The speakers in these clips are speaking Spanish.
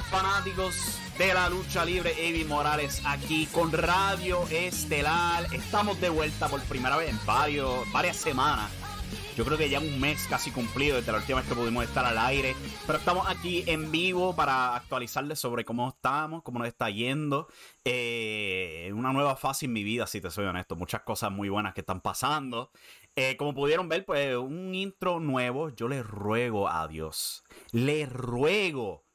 Fanáticos de la lucha libre. Evi Morales aquí con Radio Estelar. Estamos de vuelta por primera vez en varios, varias semanas. Yo creo que ya un mes casi cumplido desde la última vez que pudimos estar al aire. Pero estamos aquí en vivo para actualizarles sobre cómo estamos, cómo nos está yendo. Eh, una nueva fase en mi vida, si te soy honesto. Muchas cosas muy buenas que están pasando. Eh, como pudieron ver, pues un intro nuevo. Yo le ruego a Dios, le ruego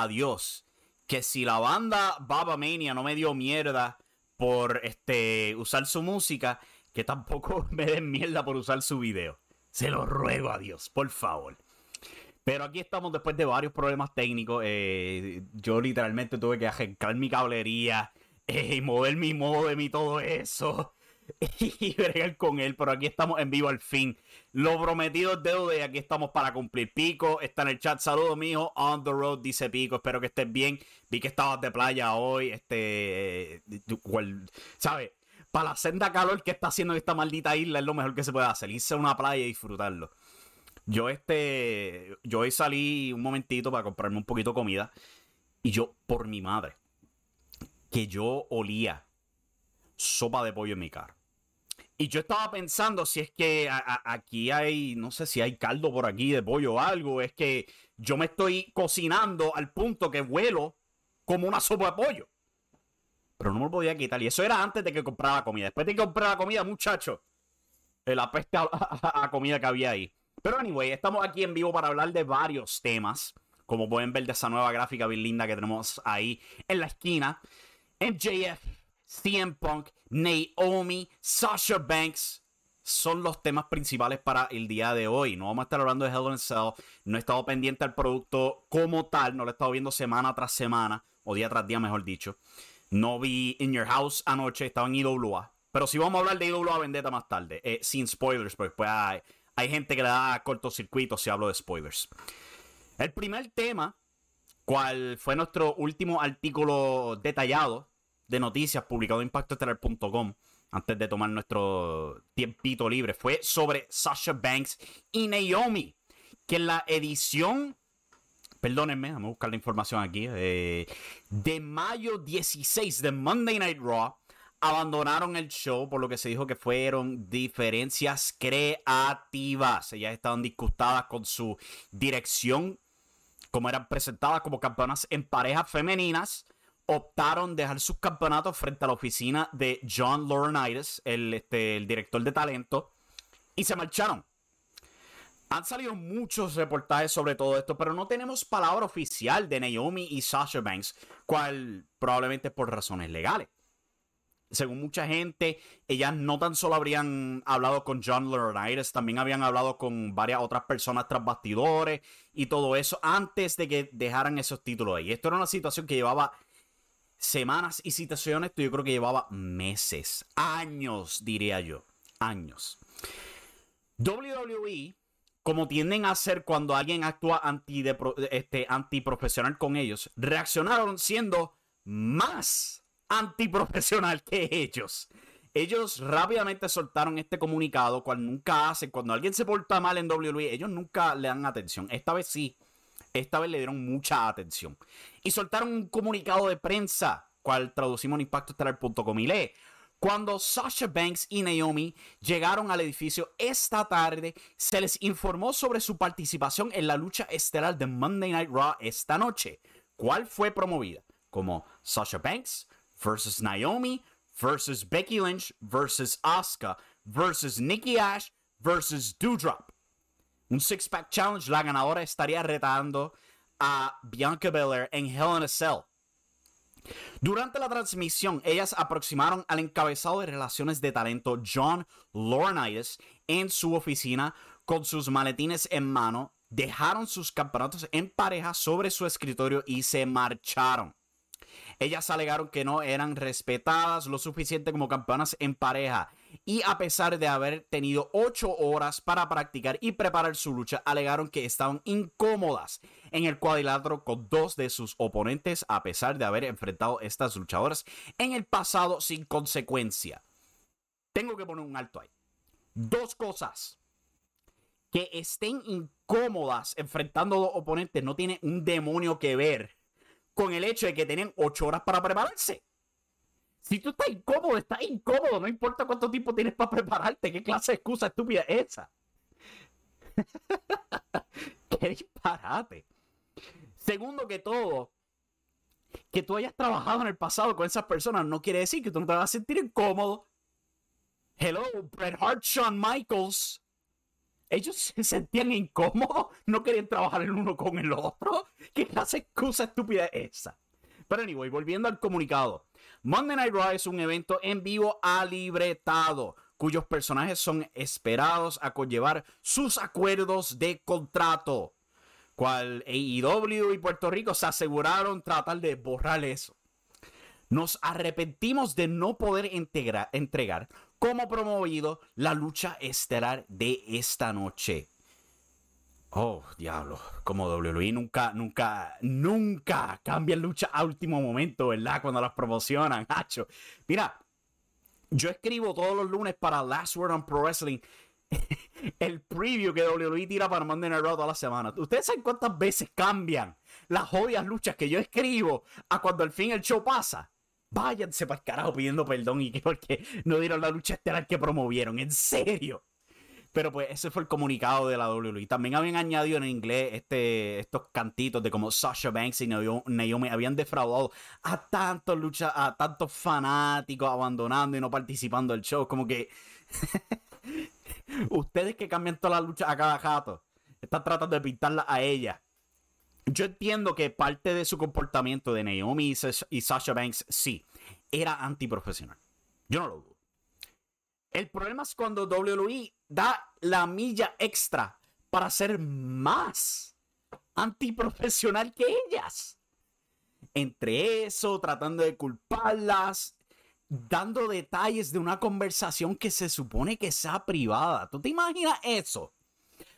a Dios que si la banda Baba Mania no me dio mierda por este usar su música, que tampoco me den mierda por usar su video. Se lo ruego a Dios, por favor. Pero aquí estamos después de varios problemas técnicos. Eh, yo literalmente tuve que arrancar mi cablería eh, y mover mi modem y todo eso. y bregar con él, pero aquí estamos en vivo al fin. Lo prometido es deuda y aquí estamos para cumplir. Pico está en el chat. Saludos, mijo. On the road, dice Pico. Espero que estés bien. Vi que estabas de playa hoy. Este. ¿Sabes? Para la senda calor que está haciendo esta maldita isla es lo mejor que se puede hacer. Irse a una playa y disfrutarlo. Yo, este. Yo hoy salí un momentito para comprarme un poquito de comida. Y yo, por mi madre, que yo olía sopa de pollo en mi cara. Y yo estaba pensando si es que aquí hay, no sé si hay caldo por aquí de pollo o algo, es que yo me estoy cocinando al punto que vuelo como una sopa de pollo. Pero no me lo podía quitar. Y eso era antes de que comprara comida. Después de que comprara comida, muchacho, la peste a, a comida que había ahí. Pero anyway, estamos aquí en vivo para hablar de varios temas. Como pueden ver de esa nueva gráfica bien linda que tenemos ahí en la esquina. MJF CM Punk, Naomi, Sasha Banks son los temas principales para el día de hoy. No vamos a estar hablando de Hell in a Cell. No he estado pendiente al producto como tal. No lo he estado viendo semana tras semana. O día tras día, mejor dicho. No vi In Your House anoche. Estaba en IWA. Pero sí vamos a hablar de IWA Vendetta más tarde. Eh, sin spoilers. Porque pues hay, hay gente que le da cortocircuito si hablo de spoilers. El primer tema, cual fue nuestro último artículo detallado de noticias publicado en impactoestelar.com antes de tomar nuestro tiempito libre fue sobre Sasha Banks y Naomi. Que en la edición, perdónenme, vamos a buscar la información aquí, eh, de mayo 16 de Monday Night Raw, abandonaron el show por lo que se dijo que fueron diferencias creativas. Ellas estaban disgustadas con su dirección, como eran presentadas como campeonas en parejas femeninas. Optaron dejar sus campeonatos frente a la oficina de John Laurinaitis, el, este, el director de talento, y se marcharon. Han salido muchos reportajes sobre todo esto, pero no tenemos palabra oficial de Naomi y Sasha Banks, cual probablemente por razones legales. Según mucha gente, ellas no tan solo habrían hablado con John Laurinaitis, también habían hablado con varias otras personas tras bastidores y todo eso antes de que dejaran esos títulos ahí. Esto era una situación que llevaba semanas y situaciones, yo creo que llevaba meses, años, diría yo, años. WWE como tienden a hacer cuando alguien actúa anti este, antiprofesional con ellos, reaccionaron siendo más antiprofesional que ellos. Ellos rápidamente soltaron este comunicado, cual nunca hacen. Cuando alguien se porta mal en WWE, ellos nunca le dan atención. Esta vez sí. Esta vez le dieron mucha atención. Y soltaron un comunicado de prensa, cual traducimos en impactoestelar.com y lee. Cuando Sasha Banks y Naomi llegaron al edificio esta tarde, se les informó sobre su participación en la lucha estelar de Monday Night Raw esta noche, cual fue promovida como Sasha Banks versus Naomi versus Becky Lynch versus Asuka versus Nikki Ash versus Doudrop. Un six-pack challenge, la ganadora estaría retando a Bianca Belair en Hell in a Cell. Durante la transmisión, ellas aproximaron al encabezado de relaciones de talento John Laurinaitis en su oficina con sus maletines en mano, dejaron sus campeonatos en pareja sobre su escritorio y se marcharon. Ellas alegaron que no eran respetadas lo suficiente como campeonas en pareja y a pesar de haber tenido 8 horas para practicar y preparar su lucha, alegaron que estaban incómodas en el cuadrilátero con dos de sus oponentes a pesar de haber enfrentado estas luchadoras en el pasado sin consecuencia. Tengo que poner un alto ahí. Dos cosas. Que estén incómodas enfrentando a dos oponentes no tiene un demonio que ver con el hecho de que tienen ocho horas para prepararse. Si tú estás incómodo, estás incómodo. No importa cuánto tiempo tienes para prepararte. ¿Qué clase de excusa estúpida es esa? Qué disparate. Segundo que todo, que tú hayas trabajado en el pasado con esas personas no quiere decir que tú no te vas a sentir incómodo. Hello, Bret Hart, Shawn Michaels. Ellos se sentían incómodos, no querían trabajar el uno con el otro. ¿Qué clase de excusa estúpida es esa? Pero anyway, volviendo al comunicado. Monday Night Raw es un evento en vivo alibretado, cuyos personajes son esperados a conllevar sus acuerdos de contrato. Cual AEW y Puerto Rico se aseguraron tratar de borrar eso. Nos arrepentimos de no poder entregar como promovido la lucha estelar de esta noche. Oh, diablo, como WWE nunca, nunca, nunca cambian lucha a último momento, ¿verdad? Cuando las promocionan, hacho. Mira, yo escribo todos los lunes para Last Word on Pro Wrestling el preview que WWE tira para Monday Night Raw toda la semana. ¿Ustedes saben cuántas veces cambian las jodidas luchas que yo escribo a cuando al fin el show pasa? váyanse para el carajo pidiendo perdón y que porque no dieron la lucha estelar que promovieron, en serio. Pero pues ese fue el comunicado de la WWE. También habían añadido en inglés este, estos cantitos de como Sasha Banks y Naomi habían defraudado a tantos luchas, a tantos fanáticos abandonando y no participando del show. Como que ustedes que cambian todas las luchas a cada jato, están tratando de pintarla a ella yo entiendo que parte de su comportamiento de Naomi y Sasha Banks sí era antiprofesional. Yo no lo dudo. El problema es cuando WWE da la milla extra para ser más antiprofesional que ellas. Entre eso, tratando de culparlas, dando detalles de una conversación que se supone que sea privada. ¿Tú te imaginas eso?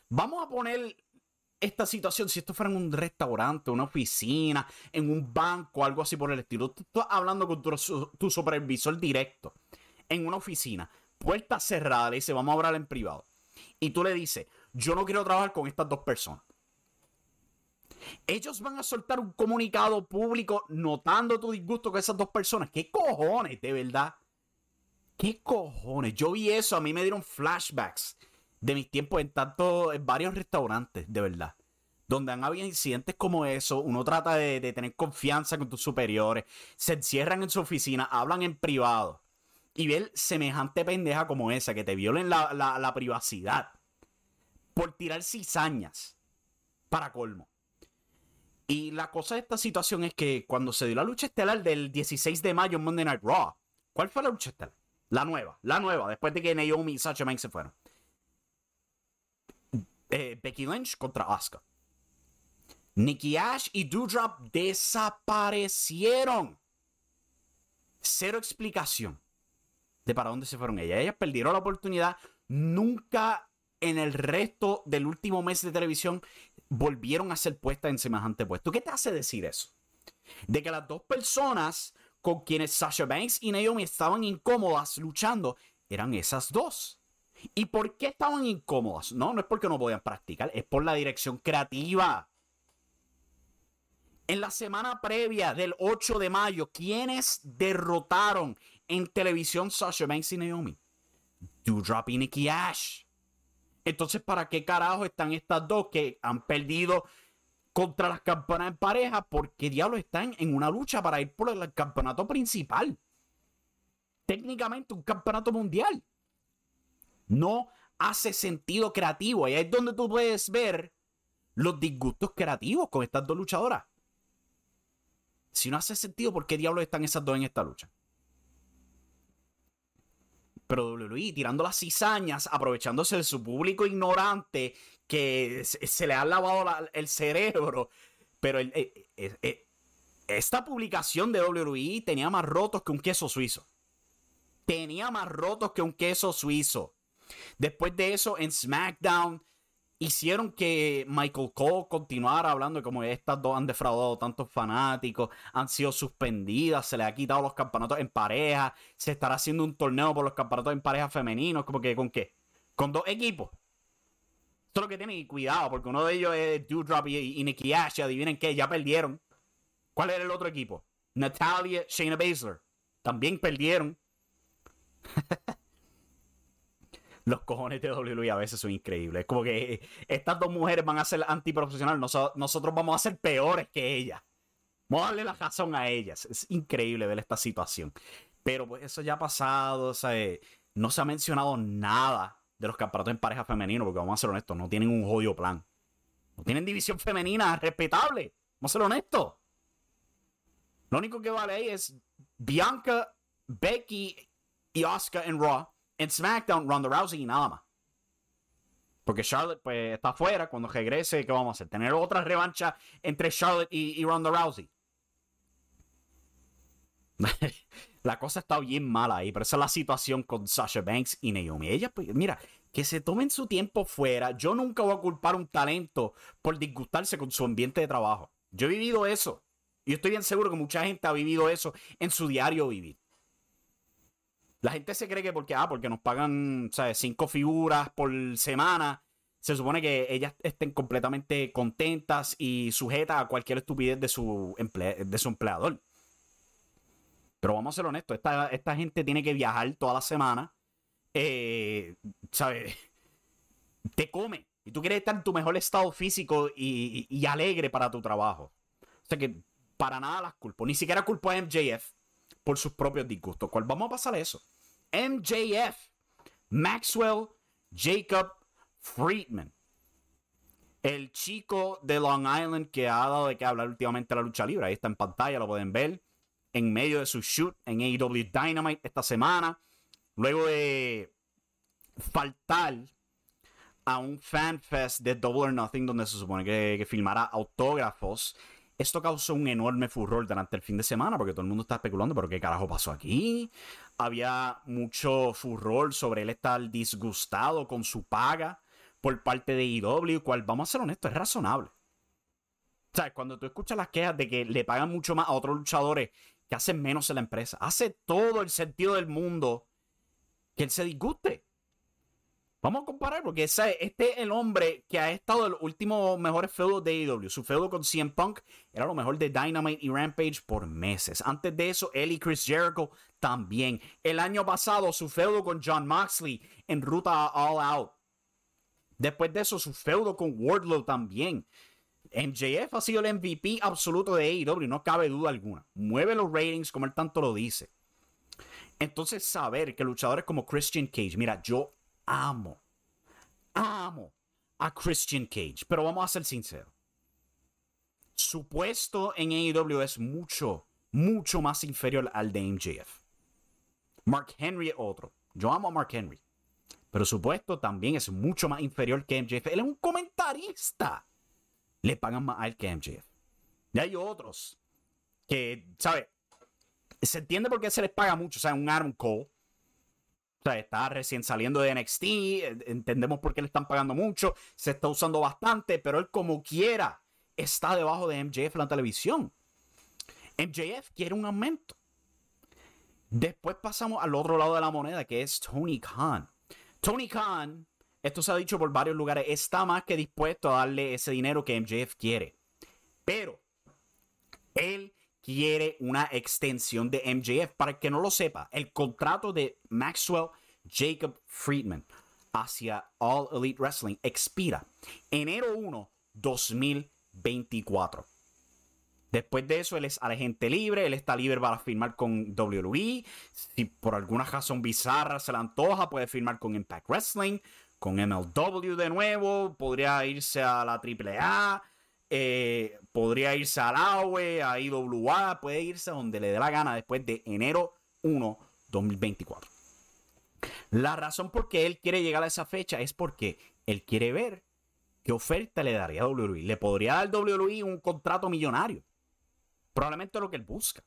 Vamos a poner esta situación, si esto fuera en un restaurante, una oficina, en un banco, algo así por el estilo, tú estás hablando con tu, supervisor directo en una oficina, puerta cerrada, le dice, vamos a hablar en privado. Y tú le dices, yo no quiero trabajar con estas dos personas. Ellos van a soltar un comunicado público notando tu disgusto con esas dos personas. ¿Qué cojones, de verdad? ¿Qué cojones? Yo vi eso, a mí me dieron flashbacks de mis tiempos en tanto, en varios restaurantes, de verdad. Donde han habido incidentes como eso, uno trata de, tener confianza con tus superiores, se encierran en su oficina, hablan en privado. Y ver semejante pendeja como esa, que te violen la, la privacidad por tirar cizañas. Para colmo. Y la cosa de esta situación es que cuando se dio la lucha estelar del 16 de mayo en Monday Night Raw, ¿cuál fue la lucha estelar? La nueva, la nueva, después de que Naomi y Sacha Banks se fueron. Eh, Becky Lynch contra Asuka. Nikki Ash y Doudrop desaparecieron. Cero explicación de para dónde se fueron ellas. Ellas perdieron la oportunidad. Nunca en el resto del último mes de televisión volvieron a ser puestas en semejante puesto. ¿Qué te hace decir eso? De que las dos personas con quienes Sasha Banks y Naomi estaban incómodas luchando eran esas dos. ¿Y por qué estaban incómodas? No, no es porque no podían practicar, es por la dirección creativa. En la semana previa del 8 de mayo, ¿quiénes derrotaron en televisión Sasha Banks y Naomi? Doudrop y Nikki Ash. Entonces, ¿para qué carajo están estas dos que han perdido contra las campanas en pareja? ¿Por qué diablos están en una lucha para ir por el campeonato principal? Técnicamente un campeonato mundial. No hace sentido creativo. Y ahí es donde tú puedes ver los disgustos creativos con estas dos luchadoras. Si no hace sentido, ¿por qué diablos están esas dos en esta lucha? Pero WWE tirando las cizañas, aprovechándose de su público ignorante que se, le ha lavado el cerebro. Pero eh, eh, eh, esta publicación de WWE tenía más rotos que un queso suizo. Tenía más rotos que un queso suizo. Después de eso, en SmackDown, hicieron que Michael Cole continuara hablando de cómo estas dos han defraudado tantos fanáticos, han sido suspendidas, se le ha quitado los campeonatos en pareja, se estará haciendo un torneo por los campeonatos en pareja femeninos, como que con qué? Con dos equipos. Esto es lo que tienen cuidado, porque uno de ellos es Dewdrop y, y Nikki Ash, adivinen qué, ya perdieron. ¿Cuál era el otro equipo? Natalia, Shayna Baszler. También perdieron. los cojones de WWE a veces son increíbles. Es como que estas dos mujeres van a ser antiprofesionales, nosotros vamos a ser peores que ellas. Vamos a darle la razón a ellas. Es increíble ver esta situación. Pero pues eso ya ha pasado, o sea, no se ha mencionado nada de los campeonatos en pareja femenino, porque vamos a ser honestos, no tienen un jodido plan. No tienen división femenina respetable. Vamos a ser honestos. Lo único que vale es Bianca, Becky y Oscar en Raw en SmackDown, Ronda Rousey y nada más. Porque Charlotte pues está afuera. Cuando regrese, ¿qué vamos a hacer? Tener otra revancha entre Charlotte y, Ronda Rousey. la cosa está bien mala ahí, pero esa es la situación con Sasha Banks y Naomi. Ella, pues, mira, que se tomen su tiempo fuera. Yo nunca voy a culpar a un talento por disgustarse con su ambiente de trabajo. Yo he vivido eso. Y estoy bien seguro que mucha gente ha vivido eso en su diario vivir. La gente se cree que porque, ah, porque nos pagan, ¿sabes? Cinco figuras por semana, se supone que ellas estén completamente contentas y sujetas a cualquier estupidez de su, de su empleador. Pero vamos a ser honestos, esta, esta gente tiene que viajar toda la semana, eh, ¿sabes? Te come. Y tú quieres estar en tu mejor estado físico y, y alegre para tu trabajo. O sea que para nada las culpo. Ni siquiera culpo a MJF por sus propios disgustos. ¿Cuál vamos a pasar eso? MJF, Maxwell Jacob Friedman. El chico de Long Island que ha dado de qué hablar últimamente la lucha libre. Ahí está en pantalla, lo pueden ver. En medio de su shoot en AEW Dynamite esta semana. Luego de faltar a un fanfest de Double or Nothing donde se supone que, que filmará autógrafos esto causó un enorme furor durante el fin de semana porque todo el mundo está especulando, pero ¿qué carajo pasó aquí? Había mucho furor sobre él estar disgustado con su paga por parte de IW, cual, vamos a ser honestos, es razonable. O sea, cuando tú escuchas las quejas de que le pagan mucho más a otros luchadores que hacen menos en la empresa, hace todo el sentido del mundo que él se disguste. Vamos a comparar porque este es el hombre que ha estado en los últimos mejores feudos de AEW. Su feudo con CM Punk era lo mejor de Dynamite y Rampage por meses. Antes de eso, él y Chris Jericho también. El año pasado, su feudo con John Moxley en ruta All Out. Después de eso, su feudo con Wardlow también. MJF ha sido el MVP absoluto de AEW, no cabe duda alguna. Mueve los ratings como él tanto lo dice. Entonces, saber que luchadores como Christian Cage, mira, yo amo, amo a Christian Cage, pero vamos a ser sinceros. Su puesto en AEW es mucho, mucho más inferior al de MJF. Mark Henry es otro. Yo amo a Mark Henry. Pero su puesto también es mucho más inferior que MJF. Él es un comentarista. Le pagan más a él que MJF. Y hay otros que, ¿sabes? Se entiende por qué se les paga mucho. O sea, un Adam Cole o sea, está recién saliendo de NXT, entendemos por qué le están pagando mucho, se está usando bastante, pero él como quiera está debajo de MJF en la televisión. MJF quiere un aumento. Después pasamos al otro lado de la moneda, que es Tony Khan. Tony Khan, esto se ha dicho por varios lugares, está más que dispuesto a darle ese dinero que MJF quiere. Pero él quiere una extensión de MJF. Para el que no lo sepa, el contrato de Maxwell Jacob Friedman hacia All Elite Wrestling expira enero 1, 2024. Después de eso, él es agente libre, él está libre para firmar con WWE. Si por alguna razón bizarra se le antoja, puede firmar con Impact Wrestling, con MLW de nuevo, podría irse a la AAA eh, podría irse al AWE, a IWA, puede irse a donde le dé la gana después de enero 1, 2024. La razón por qué él quiere llegar a esa fecha es porque él quiere ver qué oferta le daría a WWE. Le podría dar WWE un contrato millonario. Probablemente lo que él busca.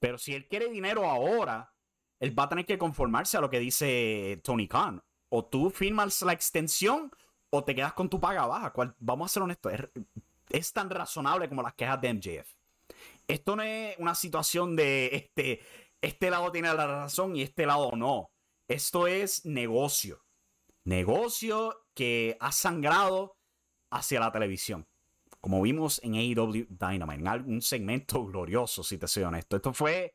Pero si él quiere dinero ahora, él va a tener que conformarse a lo que dice Tony Khan. O tú firmas la extensión o te quedas con tu paga baja. vamos a ser honestos, es, tan razonable como las quejas de MJF. Esto no es una situación de este, este lado tiene la razón y este lado no. Esto es negocio. Negocio que ha sangrado hacia la televisión. Como vimos en AEW Dynamite, en algún segmento glorioso, si te soy honesto. Esto fue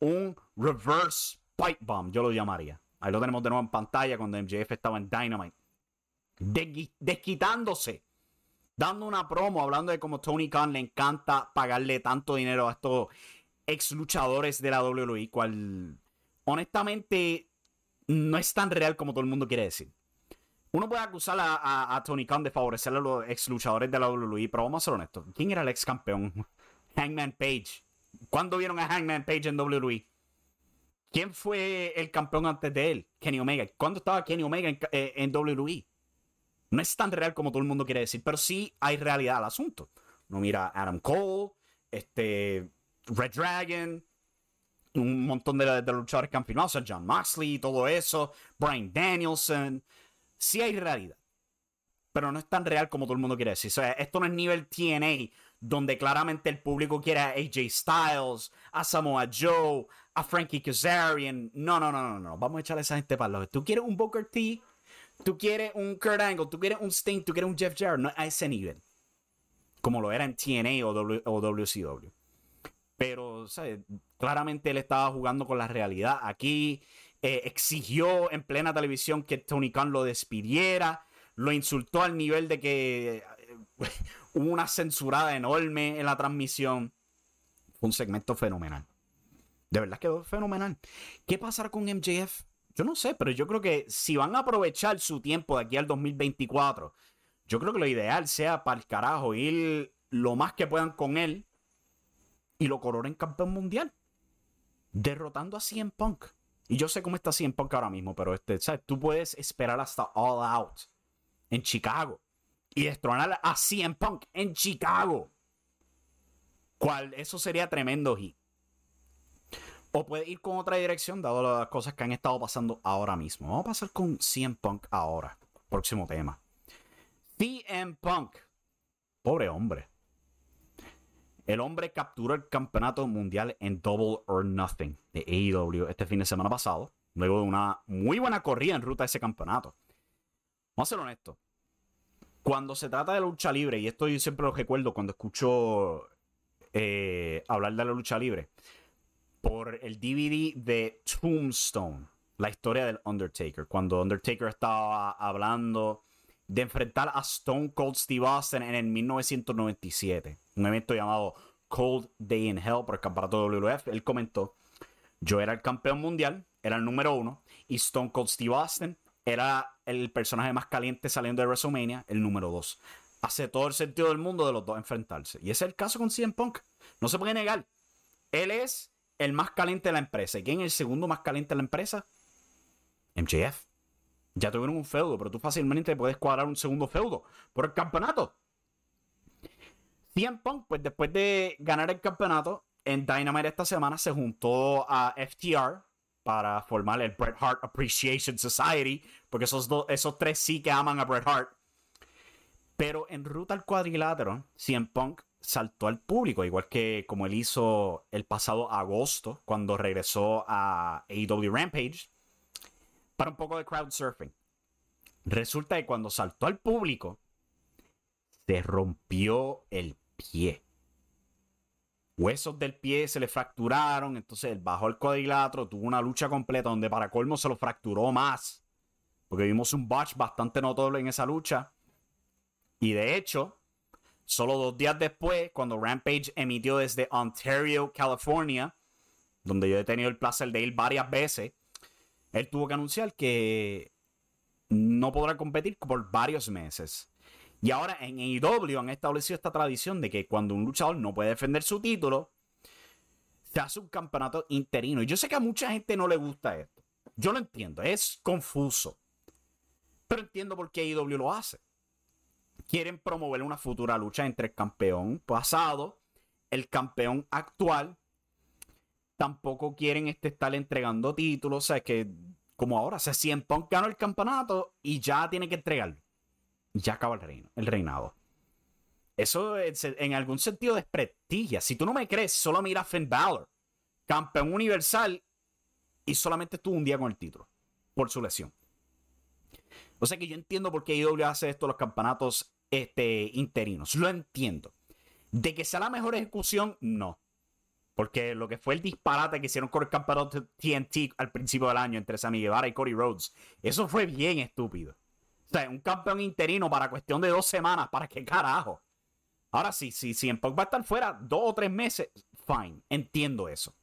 un reverse pipe bomb, yo lo llamaría. Ahí lo tenemos de nuevo en pantalla cuando MJF estaba en Dynamite desquitándose, dando una promo, hablando de cómo Tony Khan le encanta pagarle tanto dinero a estos ex luchadores de la WWE, cual honestamente no es tan real como todo el mundo quiere decir. Uno puede acusar a, Tony Khan de favorecer a los ex luchadores de la WWE, pero vamos a ser honestos. ¿Quién era el ex campeón? Hangman Page. ¿Cuándo vieron a Hangman Page en WWE? ¿Quién fue el campeón antes de él? Kenny Omega. ¿Cuándo estaba Kenny Omega en, eh, en WWE? No es tan real como todo el mundo quiere decir, pero sí hay realidad al asunto. No mira Adam Cole, este, Red Dragon, un montón de, luchadores que John Moxley, todo eso, Brian Danielson. Sí hay realidad, pero no es tan real como todo el mundo quiere decir. O sea, esto no es nivel TNA, donde claramente el público quiere a AJ Styles, a Samoa Joe, a Frankie Kazarian. No, no, no, no, no. Vamos a echarle a esa gente para los. ¿Tú quieres un Booker T? Tú quieres un Kurt Angle, tú quieres un Sting, tú quieres un Jeff Jarrett, no a ese nivel. Como lo era en TNA o, WCW. Pero, ¿sabes? Claramente él estaba jugando con la realidad. Aquí eh, exigió en plena televisión que Tony Khan lo despidiera. Lo insultó al nivel de que eh, hubo una censurada enorme en la transmisión. Fue un segmento fenomenal. De verdad quedó fenomenal. ¿Qué pasará con MJF? Yo no sé, pero yo creo que si van a aprovechar su tiempo de aquí al 2024, yo creo que lo ideal sea para el carajo ir lo más que puedan con él y lo coronen campeón mundial. Derrotando a CM Punk. Y yo sé cómo está CM Punk ahora mismo, pero este, ¿sabes? Tú puedes esperar hasta All Out en Chicago y destronar a CM Punk en Chicago. ¿Cuál? Eso sería tremendo hit. O puede ir con otra dirección, dado las cosas que han estado pasando ahora mismo. Vamos a pasar con CM Punk ahora. Próximo tema. CM Punk. Pobre hombre. El hombre capturó el campeonato mundial en Double or Nothing de AEW este fin de semana pasado. luego de una muy buena corrida en ruta a ese campeonato. Vamos a ser honestos. Cuando se trata de lucha libre, y esto yo siempre lo recuerdo cuando escucho eh, hablar de la lucha libre, por el DVD de Tombstone, la historia del Undertaker, cuando Undertaker estaba hablando de enfrentar a Stone Cold Steve Austin en el 1997, un evento llamado Cold Day in Hell por el campeonato WWF, él comentó, yo era el campeón mundial, era el número uno, y Stone Cold Steve Austin era el personaje más caliente saliendo de WrestleMania, el número dos. Hace todo el sentido del mundo de los dos enfrentarse. Y ese es el caso con CM Punk. No se puede negar. Él es el más caliente de la empresa. ¿Y quién es el segundo más caliente de la empresa? MJF. Ya tuvieron un feudo, pero tú fácilmente puedes cuadrar un segundo feudo por el campeonato. CM Punk, pues después de ganar el campeonato en Dynamite esta semana, se juntó a FTR para formar el Bret Hart Appreciation Society, porque esos, dos, esos tres sí que aman a Bret Hart. Pero en ruta al cuadrilátero, CM Punk saltó al público, igual que como él hizo el pasado agosto, cuando regresó a AEW Rampage, para un poco de crowd surfing. Resulta que cuando saltó al público, se rompió el pie. Huesos del pie se le fracturaron, entonces él bajó el cuadrilátero, tuvo una lucha completa donde para colmo se lo fracturó más. Porque vimos un botch bastante notable en esa lucha. Y de hecho, solo dos días después, cuando Rampage emitió desde Ontario, California, donde yo he tenido el placer de ir varias veces, él tuvo que anunciar que no podrá competir por varios meses. Y ahora en AEW han establecido esta tradición de que cuando un luchador no puede defender su título, se hace un campeonato interino. Y yo sé que a mucha gente no le gusta esto. Yo lo entiendo, es confuso. Pero entiendo por qué AEW lo hace. Quieren promover una futura lucha entre el campeón pasado, el campeón actual. Tampoco quieren este estar entregando títulos. O sea, que como ahora, se siempre ganó el campeonato y ya tiene que entregarlo ya acaba el reino, el reinado. Eso en algún sentido desprestigia. Si tú no me crees, solo mira a Finn Balor, campeón universal, y solamente estuvo un día con el título por su lesión. O sea que yo entiendo por qué IW hace esto los campeonatos este, interinos. Lo entiendo. De que sea la mejor ejecución, no. Porque lo que fue el disparate que hicieron con el campeonato TNT al principio del año entre Sammy Guevara y Cody Rhodes, eso fue bien estúpido un campeón interino para cuestión de dos semanas, ¿para qué carajo? Ahora sí, sí, si en Punk va a estar fuera dos o tres meses, fine, entiendo eso.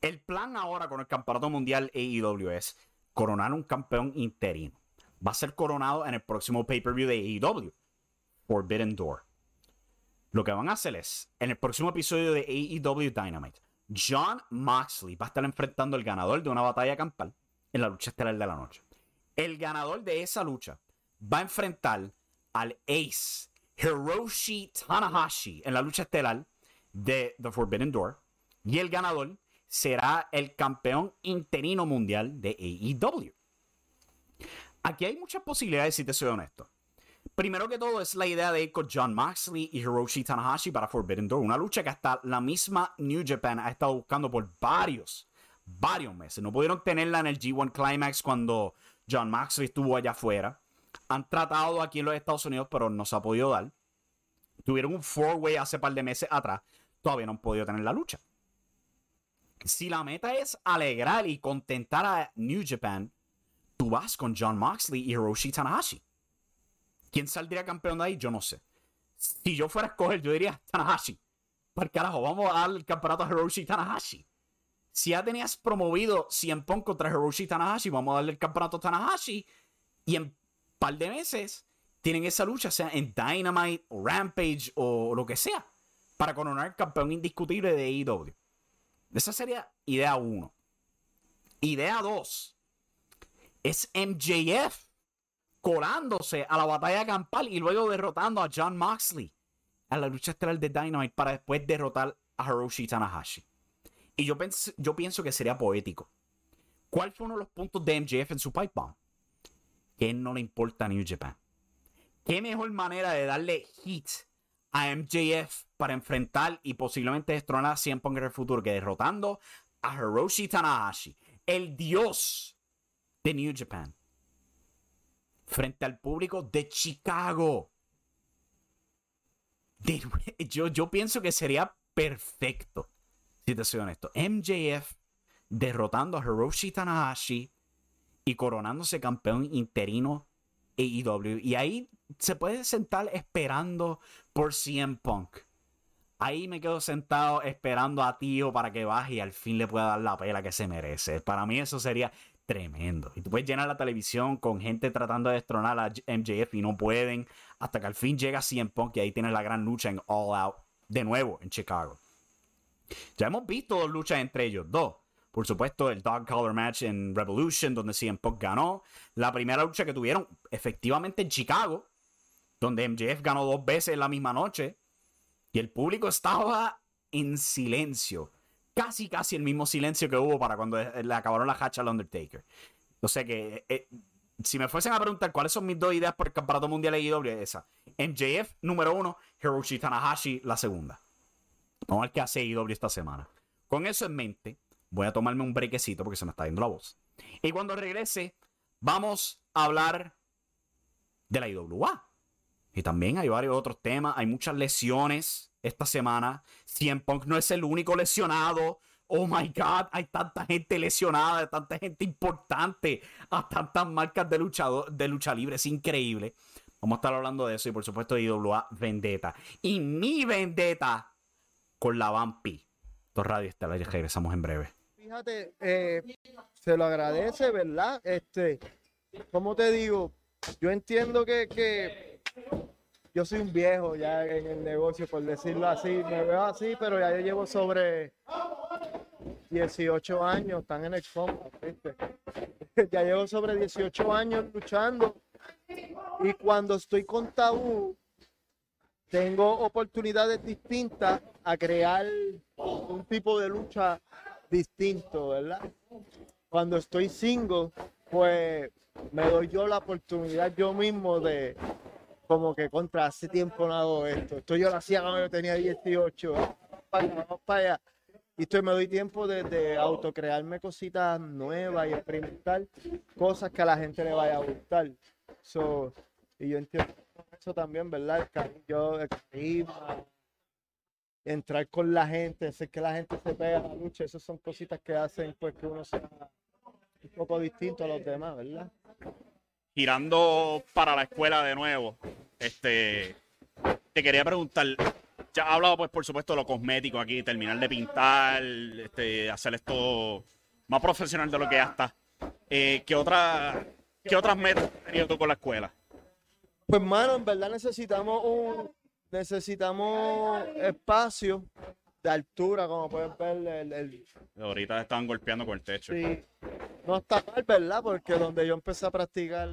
El plan ahora con el campeonato mundial AEW es coronar un campeón interino. Va a ser coronado en el próximo pay-per-view de AEW, Forbidden Door. Lo que van a hacer es, en el próximo episodio de AEW Dynamite, John Moxley va a estar enfrentando al ganador de una batalla campal en la lucha estelar de la noche. El ganador de esa lucha va a enfrentar al Ace Hiroshi Tanahashi en la lucha estelar de The Forbidden Door. Y el ganador será el campeón interino mundial de AEW. Aquí hay muchas posibilidades, si te soy honesto. Primero que todo es la idea de ir con John Moxley y Hiroshi Tanahashi para Forbidden Door. Una lucha que hasta la misma New Japan ha estado buscando por varios, varios meses. No pudieron tenerla en el G1 Climax cuando John Maxley estuvo allá afuera. Han tratado aquí en los Estados Unidos, pero no se ha podido dar. Tuvieron un four-way hace par de meses atrás. Todavía no han podido tener la lucha. Si la meta es alegrar y contentar a New Japan, tú vas con John Moxley y Hiroshi Tanahashi. ¿Quién saldría campeón de ahí? Yo no sé. Si yo fuera a escoger, yo diría Tanahashi. Por carajo, vamos a dar el campeonato a Hiroshi Tanahashi. Si ya tenías promovido 100 Punk contra Hiroshi Tanahashi, vamos a darle el campeonato a Tanahashi. Y en un par de meses tienen esa lucha, sea en Dynamite o Rampage o lo que sea, para coronar campeón indiscutible de AEW. Esa sería idea 1. Idea 2 es MJF colándose a la batalla campal y luego derrotando a John Moxley a la lucha estelar de Dynamite para después derrotar a Hiroshi Tanahashi. Y yo, yo pienso que sería poético. ¿Cuál fue uno de los puntos de MJF en su pipe bomb? Que no le importa a New Japan. ¿Qué mejor manera de darle hit a MJF para enfrentar y posiblemente destronar a 100 en el futuro que derrotando a Hiroshi Tanahashi el dios de New Japan frente al público de Chicago. yo, yo pienso que sería perfecto, si te soy honesto. MJF derrotando a Hiroshi Tanahashi y coronándose campeón interino AEW. Y ahí se puede sentar esperando por CM Punk. Ahí me quedo sentado esperando a Tío para que baje y al fin le pueda dar la pela que se merece. Para mí eso sería tremendo. Y tú puedes llenar la televisión con gente tratando de destronar a MJF y no pueden. Hasta que al fin llega CM Punk y ahí tienes la gran lucha en All Out de nuevo en Chicago. Ya hemos visto dos luchas entre ellos, dos. Por supuesto, el Dog Collar Match en Revolution, donde CM Punk ganó. La primera lucha que tuvieron efectivamente en Chicago, donde MJF ganó dos veces en la misma noche. Y el público estaba en silencio. Casi, casi el mismo silencio que hubo para cuando le acabaron la hacha al Undertaker. O sea que, eh, si me fuesen a preguntar cuáles son mis dos ideas por el Campeonato Mundial de IW, esa. MJF, número uno. Hiroshi Tanahashi, la segunda. Vamos a ver qué hace IW esta semana. Con eso en mente, voy a tomarme un brequecito porque se me está yendo la voz. Y cuando regrese, vamos a hablar de la IWA. Y también hay varios otros temas. Hay muchas lesiones esta semana. CM Punk no es el único lesionado. Oh my God, hay tanta gente lesionada, tanta gente importante, a tantas marcas de, luchador, de lucha libre. Es increíble. Vamos a estar hablando de eso y por supuesto de IWA Vendetta. Y mi Vendetta con la Vampi. Dos Radio Estelar y regresamos en breve. Fíjate, eh, se lo agradece, ¿verdad? Este, ¿cómo te digo? Yo entiendo que yo soy un viejo ya en el negocio, por decirlo así, me veo así, pero ya yo llevo sobre 18 años, están en el fondo, ya llevo sobre 18 años luchando. Y cuando estoy con tabú, tengo oportunidades distintas a crear un tipo de lucha distinto, ¿verdad? Cuando estoy single, pues me doy yo la oportunidad yo mismo de, como que contra hace tiempo no hago esto. Esto yo lo hacía cuando yo tenía 18. Vamos para allá, vamos para allá. Y esto me doy tiempo de, autocrearme cositas nuevas y experimentar cosas que a la gente le vaya a gustar. So, y yo entiendo eso también, ¿verdad? El yo, el entrar con la gente, hacer que la gente se pega a la lucha, esas son cositas que hacen pues que uno sea un poco distinto a los demás, ¿verdad? Girando para la escuela de nuevo, este, te quería preguntar, ya has hablado pues por supuesto de lo cosmético aquí, terminar de pintar, este, hacer esto más profesional de lo que ya está. Eh, ¿qué, otra, ¿Qué otras metas has tenido tú con la escuela? Pues mano, en verdad necesitamos un necesitamos espacio de altura, como pueden ver. El, Ahorita están golpeando con el techo. Sí. No está mal, ¿verdad? Porque donde yo empecé a practicar.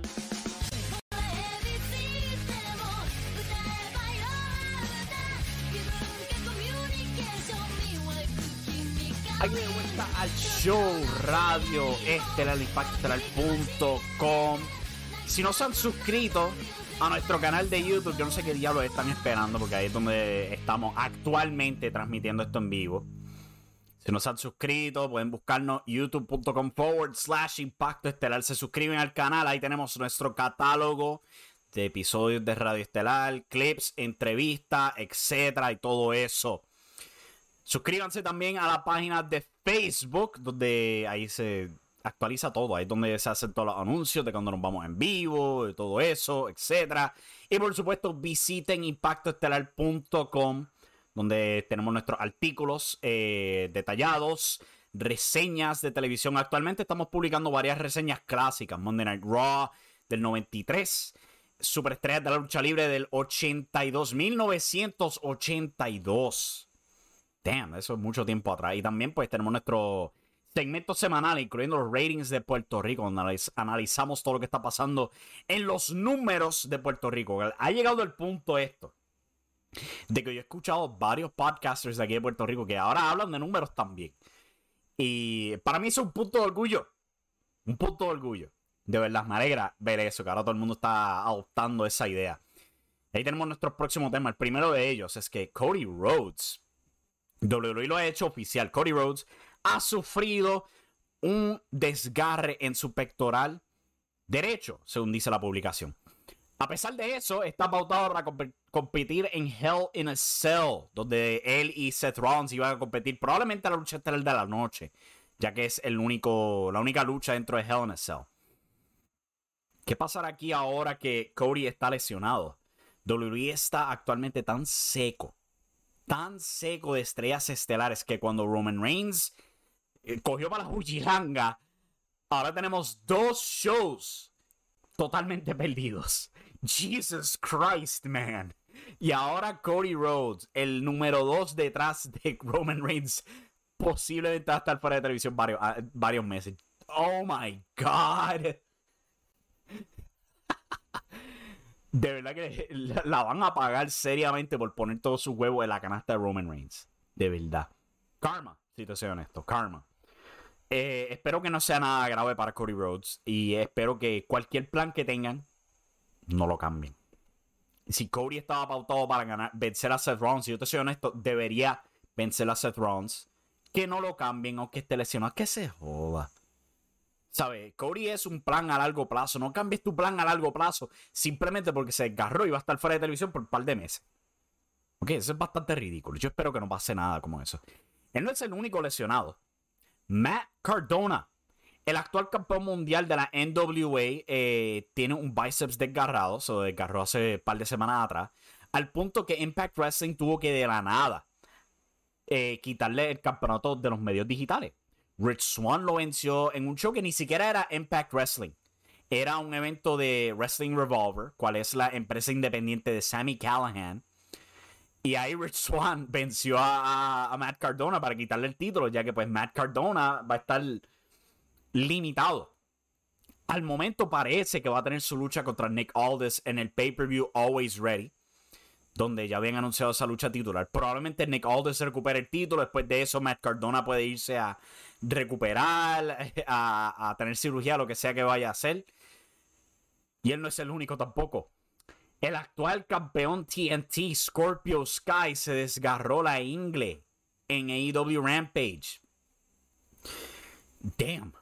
Aquí de vuelta al show radio estelalicpactral.com. Si no se han suscrito, a nuestro canal de YouTube. Yo no sé qué diablos están esperando porque ahí es donde estamos actualmente transmitiendo esto en vivo. Si no se han suscrito, pueden buscarnos youtube.com forward slash impacto estelar. Se suscriben al canal, ahí tenemos nuestro catálogo de episodios de Radio Estelar, clips, entrevistas, etcétera y todo eso. Suscríbanse también a la página de Facebook, donde ahí se actualiza todo. Ahí es donde se hacen todos los anuncios de cuando nos vamos en vivo, de todo eso, etc. Y por supuesto, visiten impactoestelar.com, donde tenemos nuestros artículos eh, detallados, reseñas de televisión. Actualmente estamos publicando varias reseñas clásicas: Monday Night Raw del 93. Superestrellas de la lucha libre del 82, 1982. Damn, eso es mucho tiempo atrás. Y también pues tenemos nuestro segmento semanal, incluyendo los ratings de Puerto Rico, donde analizamos todo lo que está pasando en los números de Puerto Rico. Ha llegado el punto esto, de que yo he escuchado varios podcasters de aquí de Puerto Rico que ahora hablan de números también. Y para mí es un punto de orgullo. Un punto de orgullo. De verdad, me alegra ver eso, que ahora todo el mundo está adoptando esa idea. Ahí tenemos nuestro próximo tema. El primero de ellos es que Cody Rhodes, WWE lo ha hecho oficial. Cody Rhodes ha sufrido un desgarre en su pectoral derecho, según dice la publicación. A pesar de eso, está pautado para competir en Hell in a Cell, donde él y Seth Rollins iban a competir probablemente la lucha estelar de la noche, ya que es el único, la única lucha dentro de Hell in a Cell. ¿Qué pasará aquí ahora que Cody está lesionado? WWE está actualmente tan seco, tan seco de estrellas estelares que cuando Roman Reigns eh, cogió para la Ujilanga, ahora tenemos dos shows totalmente perdidos. Jesus Christ, man. Y ahora Cody Rhodes, el número dos detrás de Roman Reigns, posiblemente va a estar fuera de televisión varios, ah, varios meses. Oh my God. De verdad que la van a pagar seriamente por poner todos sus huevos en la canasta de Roman Reigns. De verdad. Karma, si te soy honesto. Karma. Eh, espero que no sea nada grave para Cody Rhodes. Y espero que cualquier plan que tengan, no lo cambien. Si Cody estaba pautado para ganar, vencer a Seth Rollins, si yo te soy honesto, debería vencer a Seth Rollins. Que no lo cambien o que esté lesionado. Que se joda. ¿Sabes? Cody es un plan a largo plazo. No cambies tu plan a largo plazo simplemente porque se desgarró y va a estar fuera de televisión por un par de meses. Ok, eso es bastante ridículo. Yo espero que no pase nada como eso. Él no es el único lesionado. Matt Cardona, el actual campeón mundial de la NWA, eh, tiene un bíceps desgarrado. Se desgarró hace un par de semanas atrás. Al punto que Impact Wrestling tuvo que de la nada eh, quitarle el campeonato de los medios digitales. Rich Swan lo venció en un show que ni siquiera era Impact Wrestling. Era un evento de Wrestling Revolver, cual es la empresa independiente de Sammy Callahan. Y ahí Rich Swan venció a, Matt Cardona para quitarle el título, ya que pues Matt Cardona va a estar limitado. Al momento parece que va a tener su lucha contra Nick Aldis en el pay-per-view Always Ready donde ya habían anunciado esa lucha titular. Probablemente Nick Aldis recupere el título. Después de eso, Matt Cardona puede irse a recuperar, a, tener cirugía, lo que sea que vaya a hacer. Y él no es el único tampoco. El actual campeón TNT, Scorpio Sky, se desgarró la ingle en AEW Rampage. Damn.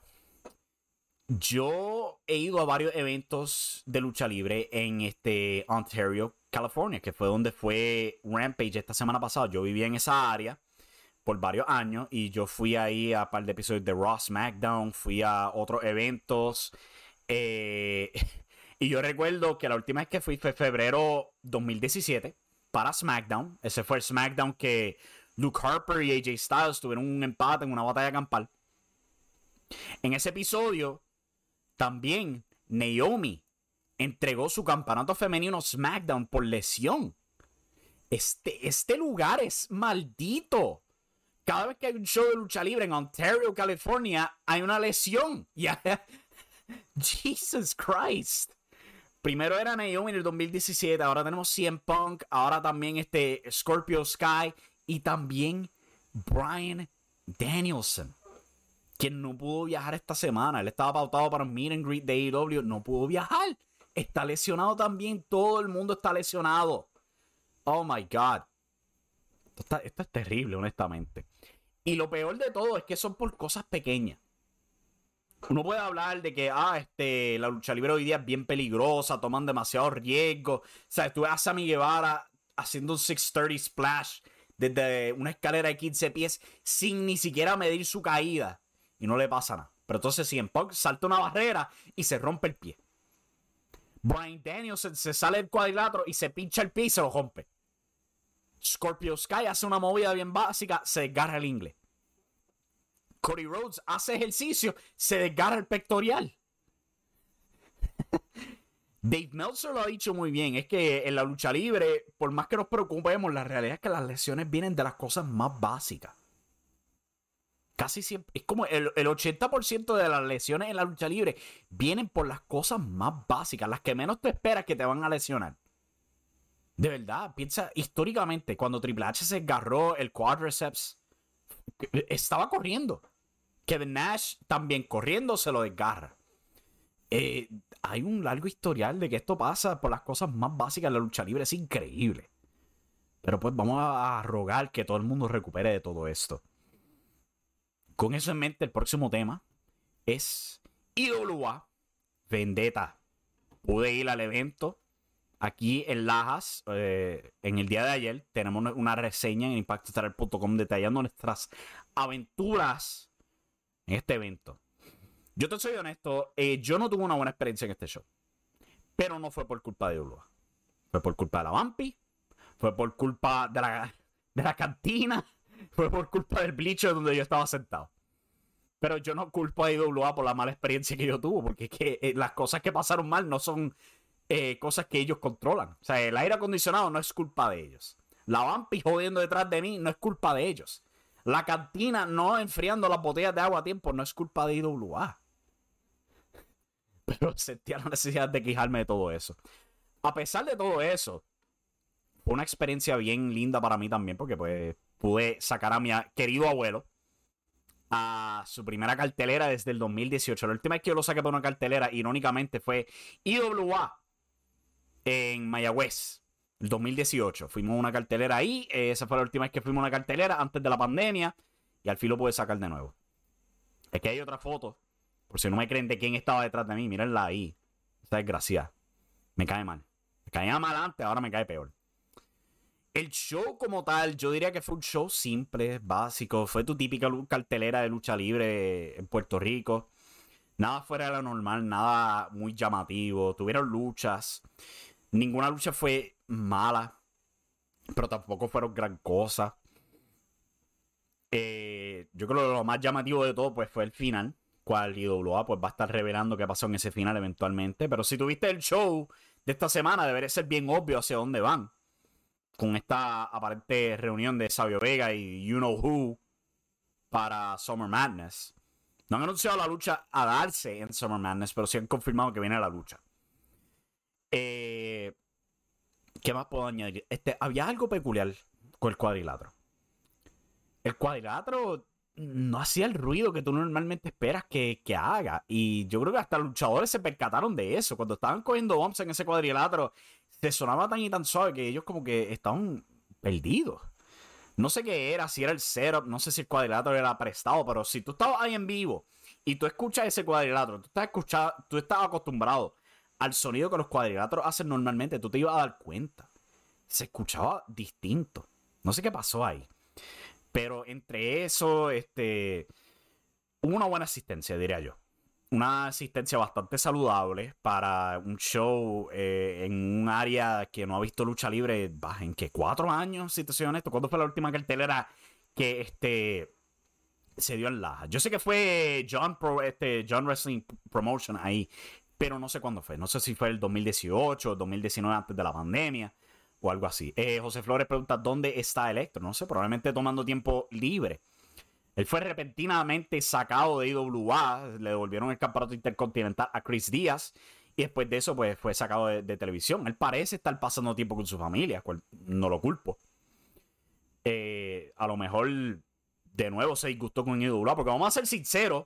Yo he ido a varios eventos de lucha libre en este Ontario, California, que fue donde fue Rampage esta semana pasada. Yo vivía en esa área por varios años y yo fui ahí a un par de episodios de Raw SmackDown, fui a otros eventos. Eh, y yo recuerdo que la última vez que fui fue febrero 2017 para SmackDown. Ese fue el SmackDown que Luke Harper y AJ Styles tuvieron un empate en una batalla campal. En ese episodio, también Naomi entregó su campeonato femenino SmackDown por lesión. Este, este lugar es maldito. Cada vez que hay un show de lucha libre en Ontario, California, hay una lesión. Jesus Christ. Primero era Naomi en el 2017, ahora tenemos CM Punk, ahora también este Scorpio Sky y también Brian Danielson, quien no pudo viajar esta semana. Él estaba pautado para un meet and greet de AEW, no pudo viajar está lesionado también. Todo el mundo está lesionado. Oh my God. Esto, es terrible, honestamente. Y lo peor de todo es que son por cosas pequeñas. Uno puede hablar de que, ah, este, la lucha libre hoy día es bien peligrosa, toman demasiado riesgo. O sea, tú ves a Sammy Guevara haciendo un 630 splash desde una escalera de 15 pies sin ni siquiera medir su caída. Y no le pasa nada. Pero entonces si en Punk salta una barrera y se rompe el pie. Brian Daniels se, sale del cuadrilátero y se pincha el pie y se lo rompe. Scorpio Sky hace una movida bien básica, se desgarra el inglés. Cody Rhodes hace ejercicio, se desgarra el pectoral. Dave Meltzer lo ha dicho muy bien, es que en la lucha libre, por más que nos preocupemos, la realidad es que las lesiones vienen de las cosas más básicas. Casi siempre, es como el, 80% de las lesiones en la lucha libre vienen por las cosas más básicas, las que menos te esperas que te van a lesionar. De verdad, piensa históricamente, cuando Triple H se agarró el quadriceps, estaba corriendo. Kevin Nash también corriendo se lo desgarra. Eh, hay un largo historial de que esto pasa por las cosas más básicas de la lucha libre. Es increíble. Pero pues vamos a rogar que todo el mundo recupere de todo esto. Con eso en mente, el próximo tema es IWA Vendetta. Pude ir al evento aquí en Lajas eh, en el día de ayer. Tenemos una reseña en impactostar.com detallando nuestras aventuras en este evento. Yo te soy honesto, eh, yo no tuve una buena experiencia en este show. Pero no fue por culpa de IWA. Fue por culpa de la Vampi. Fue por culpa de la, de la cantina. Fue por culpa del bleacher donde yo estaba sentado. Pero yo no culpo a IWA por la mala experiencia que yo tuve, porque es que eh, las cosas que pasaron mal no son eh, cosas que ellos controlan. O sea, el aire acondicionado no es culpa de ellos. La vampi jodiendo detrás de mí no es culpa de ellos. La cantina no enfriando las botellas de agua a tiempo no es culpa de IWA. Pero sentía la necesidad de quejarme de todo eso. A pesar de todo eso, fue una experiencia bien linda para mí también, porque pues pude sacar a mi querido abuelo a su primera cartelera desde el 2018. La última vez que yo lo saqué para una cartelera, irónicamente, fue IWA en Mayagüez, el 2018. Fuimos a una cartelera ahí. Esa fue la última vez que fuimos a una cartelera antes de la pandemia. Y al fin lo pude sacar de nuevo. Que hay otra foto. Por si no me creen de quién estaba detrás de mí. Mírenla ahí. Esta desgracia. Me cae mal. Me caía mal antes, ahora me cae peor. El show como tal, yo diría que fue un show simple, básico. Fue tu típica cartelera de lucha libre en Puerto Rico. Nada fuera de lo normal, nada muy llamativo. Tuvieron luchas. Ninguna lucha fue mala, pero tampoco fueron gran cosa. Eh, yo creo que lo más llamativo de todo pues, fue el final. Cual IWA pues, va a estar revelando qué pasó en ese final eventualmente. Pero si tuviste el show de esta semana, debería ser bien obvio hacia dónde van con esta aparente reunión de Sabio Vega y You Know Who para Summer Madness. No han anunciado la lucha a darse en Summer Madness, pero sí han confirmado que viene la lucha. Eh, ¿Qué más puedo añadir? Este, había algo peculiar con el cuadrilátero. El cuadrilátero no hacía el ruido que tú normalmente esperas que, que, haga. Y yo creo que hasta luchadores se percataron de eso. Cuando estaban cogiendo bombs en ese cuadrilátero se sonaba tan y tan suave que ellos como que estaban perdidos. No sé qué era, si era el setup, no sé si el cuadrilátero era prestado, pero si tú estabas ahí en vivo y tú escuchas ese cuadrilátero, tú estás, escuchando, tú estás acostumbrado al sonido que los cuadriláteros hacen normalmente, tú te ibas a dar cuenta. Se escuchaba distinto. No sé qué pasó ahí. Pero entre eso, este. Hubo una buena asistencia, diría yo una asistencia bastante saludable para un show eh, en un área que no ha visto lucha libre en que cuatro años, si te soy honesto. ¿Cuándo fue la última cartelera que este se dio en la? Yo sé que fue John, Pro, este, John Wrestling Promotion ahí, pero no sé cuándo fue. No sé si fue el 2018 o 2019 antes de la pandemia o algo así. Eh, José Flores pregunta, ¿dónde está Electro? No sé, probablemente tomando tiempo libre. Él fue repentinamente sacado de IWA, le devolvieron el campeonato intercontinental a Chris Díaz y después de eso pues fue sacado de, televisión. Él parece estar pasando tiempo con su familia, no lo culpo. Eh, a lo mejor de nuevo se disgustó con IWA, porque vamos a ser sinceros,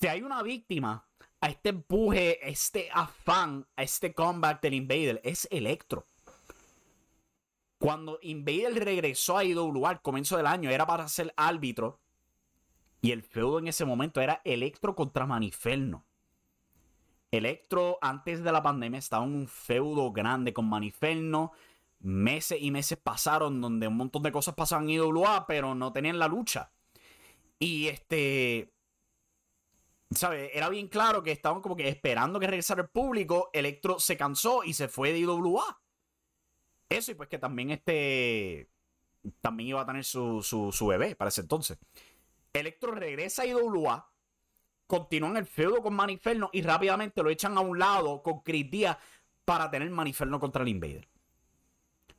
si hay una víctima a este empuje, a este afán, a este comeback del Invader, es Electro. Cuando Invader regresó a IWA al comienzo del año, era para ser árbitro. Y el feudo en ese momento era Electro contra Maniferno. Electro, antes de la pandemia, estaba en un feudo grande con Maniferno. Meses y meses pasaron donde un montón de cosas pasaban en IWA, pero no tenían la lucha. Y este. ¿Sabes? Era bien claro que estaban como que esperando que regresara el público. Electro se cansó y se fue de IWA. Eso y pues que también este también iba a tener su, su, bebé para ese entonces. Electro regresa a IWA, continúa en el feudo con Maniferno y rápidamente lo echan a un lado con Chris Díaz para tener Maniferno contra el Invader.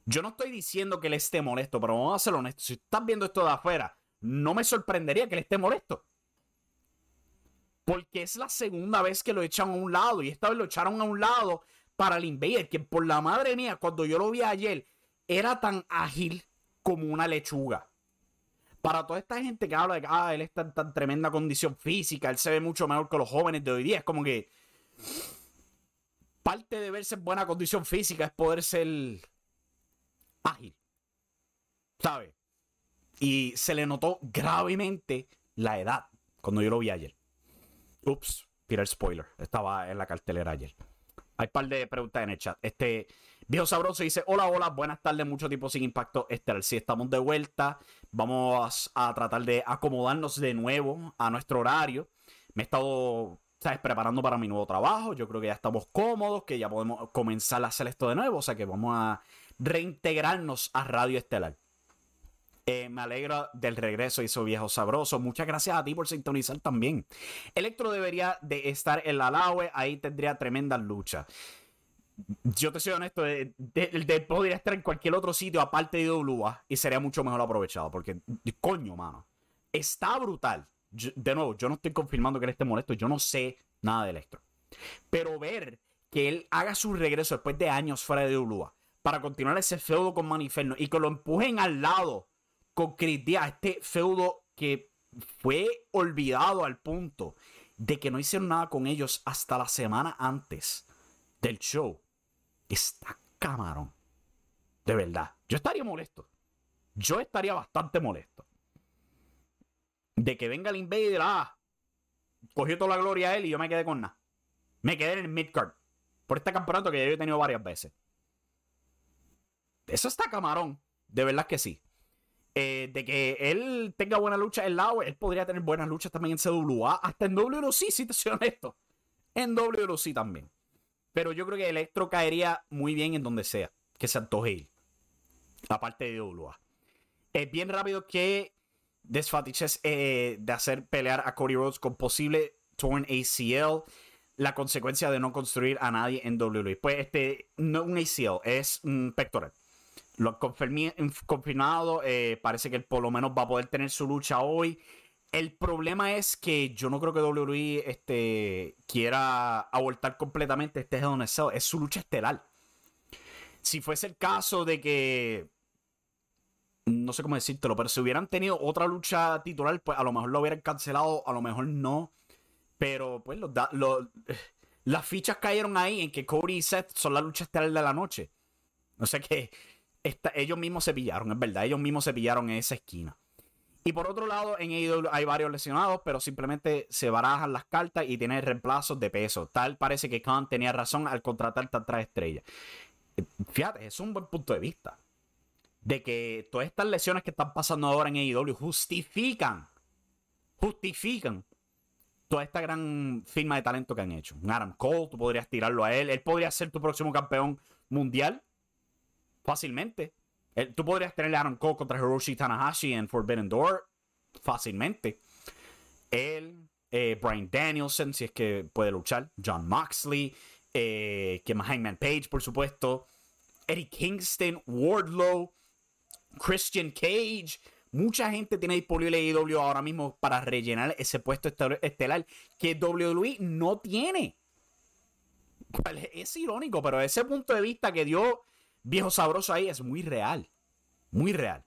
Yo no estoy diciendo que él esté molesto, pero vamos a ser honestos. Si estás viendo esto de afuera, no me sorprendería que él esté molesto. Porque es la segunda vez que lo echan a un lado y esta vez lo echaron a un lado para el Invader, que por la madre mía, cuando yo lo vi ayer, era tan ágil como una lechuga. Para toda esta gente que habla de que ah, él está en tan tremenda condición física, él se ve mucho mejor que los jóvenes de hoy día, es como que parte de verse en buena condición física es poder ser ágil. ¿Sabes? Y se le notó gravemente la edad cuando yo lo vi ayer. Ups, tira el spoiler. Estaba en la cartelera ayer. Hay un par de preguntas en el chat. Este viejo sabroso dice: Hola, hola, buenas tardes, mucho tiempo sin impacto estelar. Si estamos de vuelta, vamos a tratar de acomodarnos de nuevo a nuestro horario. Me he estado ¿sabes? preparando para mi nuevo trabajo. Yo creo que ya estamos cómodos, que ya podemos comenzar a hacer esto de nuevo. O sea que vamos a reintegrarnos a Radio Estelar. Eh, me alegra del regreso, hizo viejo sabroso. Muchas gracias a ti por sintonizar también. Electro debería de estar en la Laue, ahí tendría tremenda lucha. Yo te soy honesto, de, podría estar en cualquier otro sitio aparte de WA y sería mucho mejor aprovechado. Porque, coño, mano, está brutal. de nuevo, yo no estoy confirmando que él esté molesto, yo no sé nada de Electro. Pero ver que él haga su regreso después de años fuera de WA para continuar ese feudo con Maniferno y que lo empujen al lado con Chris este feudo que fue olvidado al punto de que no hicieron nada con ellos hasta la semana antes del show. Está camarón. De verdad. Yo estaría molesto. Yo estaría bastante molesto. De que venga el Invader, ah, cogió toda la gloria a él y yo me quedé con nada. Me quedé en el midcard. Por este campeonato que yo he tenido varias veces. Eso está camarón. De verdad que sí. Eh, de que él tenga buena lucha en lado, él podría tener buenas luchas también en CWA, hasta en WLC, si te soy honesto. En WLC también. Pero yo creo que Electro caería muy bien en donde sea que se antoje ir. Aparte de WA. Es bien rápido que desfatiches eh, de hacer pelear a Cody Rhodes con posible torn ACL. La consecuencia de no construir a nadie en WWE. Pues este no un ACL, es un pectoral. Lo han confirmado. Eh, parece que él por lo menos va a poder tener su lucha hoy. El problema es que yo no creo que WWE este, quiera abortar completamente este Hell Es su lucha estelar. Si fuese el caso de que. No sé cómo decírtelo, pero si hubieran tenido otra lucha titular, pues a lo mejor lo hubieran cancelado, a lo mejor no. Pero pues las fichas cayeron ahí en que Cody y Seth son la lucha estelar de la noche. No sé qué ellos mismos se pillaron, es verdad, ellos mismos se pillaron en esa esquina. Y por otro lado, en AEW hay varios lesionados, pero simplemente se barajan las cartas y tiene reemplazos de peso. Tal parece que Khan tenía razón al contratar tantas estrellas. Fíjate, es un buen punto de vista. De que todas estas lesiones que están pasando ahora en AEW justifican, justifican toda esta gran firma de talento que han hecho. Adam Cole, tú podrías tirarlo a él. Él podría ser tu próximo campeón mundial fácilmente. tú podrías tener a Aaron Cole contra Hiroshi Tanahashi en Forbidden Door fácilmente. Él, eh, Brian Danielson, si es que puede luchar. John Moxley, eh, que más Hangman Page, por supuesto. Eddie Kingston, Wardlow, Christian Cage. Mucha gente tiene disponible IW e ahora mismo para rellenar ese puesto estelar que WWE no tiene. Es irónico, pero ese punto de vista que dio viejo sabroso ahí es muy real. Muy real.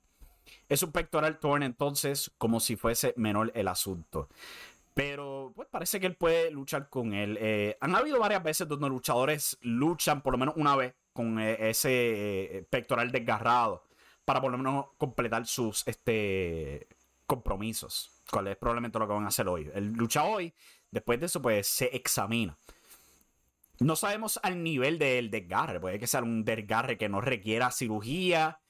Es un pectoral torn entonces como si fuese menor el asunto. Pero pues parece que él puede luchar con él. Eh, han habido varias veces donde luchadores luchan por lo menos una vez con eh, ese eh, pectoral desgarrado para por lo menos completar sus este, compromisos. Cuál es probablemente lo que van a hacer hoy. Él lucha hoy, después de eso pues se examina. No sabemos al nivel del desgarre. Puede que sea un desgarre que no requiera cirugía,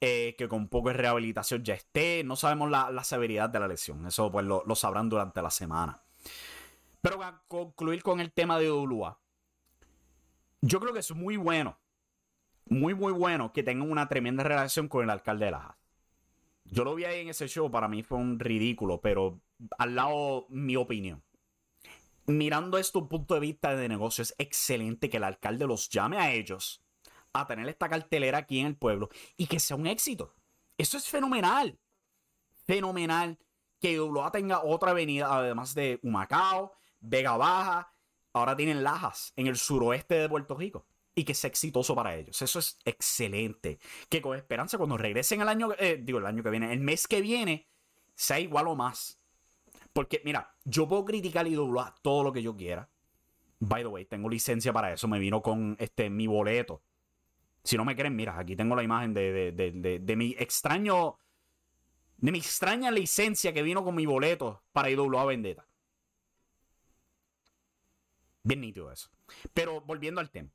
eh, que con poco de rehabilitación ya esté. No sabemos la, severidad de la lesión. Eso pues lo, sabrán durante la semana. Pero para concluir con el tema de Ulua. Yo creo que es muy bueno. Muy, muy bueno que tengan una tremenda relación con el alcalde de Lajas. Yo lo vi ahí en ese show. Para mí fue un ridículo. Pero al lado, mi opinión mirando esto punto de vista de negocio, es excelente que el alcalde los llame a ellos a tener esta cartelera aquí en el pueblo y que sea un éxito. Eso es fenomenal. Fenomenal que IWA tenga otra avenida, además de Humacao, Vega Baja, ahora tienen Lajas en el suroeste de Puerto Rico y que sea exitoso para ellos. Eso es excelente. Que con esperanza cuando regresen el año, eh, digo el año que viene, el mes que viene, sea igual o más. Porque, mira, yo puedo criticar IWA todo lo que yo quiera. By the way, tengo licencia para eso. Me vino con este mi boleto. Si no me creen, mira, aquí tengo la imagen de, de, mi extraño. De mi extraña licencia que vino con mi boleto para IWA Vendetta. Bien nítido eso. Pero volviendo al tema.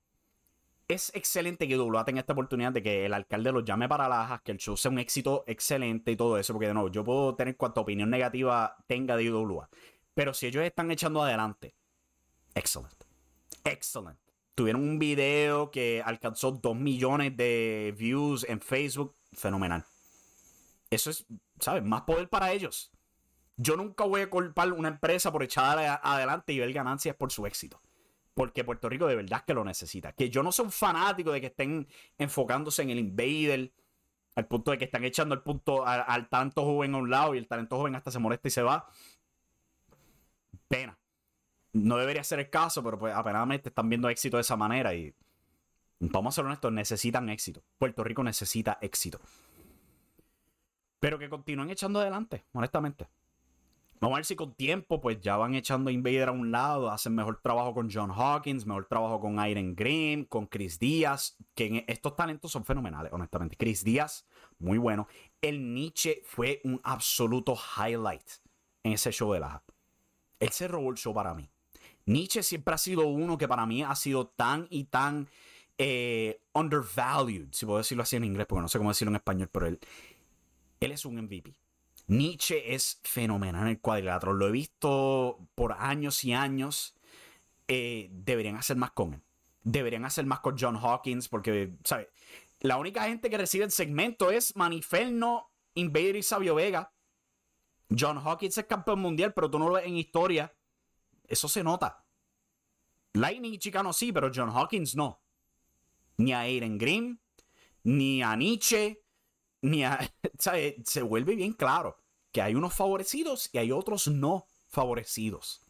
Es excelente que WWE tenga esta oportunidad de que el alcalde los llame para Lajas, que el show sea un éxito excelente y todo eso, porque de nuevo, yo puedo tener cuanta opinión negativa tenga de WWE. Pero si ellos están echando adelante, excelente. Excelente. Tuvieron un video que alcanzó 2 millones de views en Facebook. Fenomenal. Eso es, ¿sabes? Más poder para ellos. Yo nunca voy a culpar una empresa por echar adelante y ver ganancias por su éxito. Porque Puerto Rico de verdad que lo necesita. Que yo no soy un fanático de que estén enfocándose en el invader. Al punto de que están echando el punto al, al talento joven a un lado y el talento joven hasta se molesta y se va. Pena. No debería ser el caso, pero pues apenas están viendo éxito de esa manera y vamos a ser honestos, necesitan éxito. Puerto Rico necesita éxito. Pero que continúen echando adelante, honestamente. Vamos a ver si con tiempo, pues ya van echando Invader a un lado, hacen mejor trabajo con John Hawkins, mejor trabajo con Iron Grimm, con Chris Díaz, que estos talentos son fenomenales, honestamente. Chris Díaz, muy bueno. El Nietzsche fue un absoluto highlight en ese show de la. Él se robó el show para mí. Nietzsche siempre ha sido uno que para mí ha sido tan y tan eh, undervalued, si puedo decirlo así en inglés, porque no sé cómo decirlo en español, pero él, él es un MVP. Nietzsche es fenomenal en el cuadrilátero. Lo he visto por años y años. Eh, deberían hacer más con él. Deberían hacer más con John Hawkins porque, ¿sabes? La única gente que recibe el segmento es Maniferno, Invader y Sabio Vega. John Hawkins es campeón mundial, pero tú no lo ves en historia. Eso se nota. Lightning y Chicano sí, pero John Hawkins no. Ni a Aiden Green, ni a Nietzsche, Se vuelve bien claro que hay unos favorecidos y hay otros no favorecidos.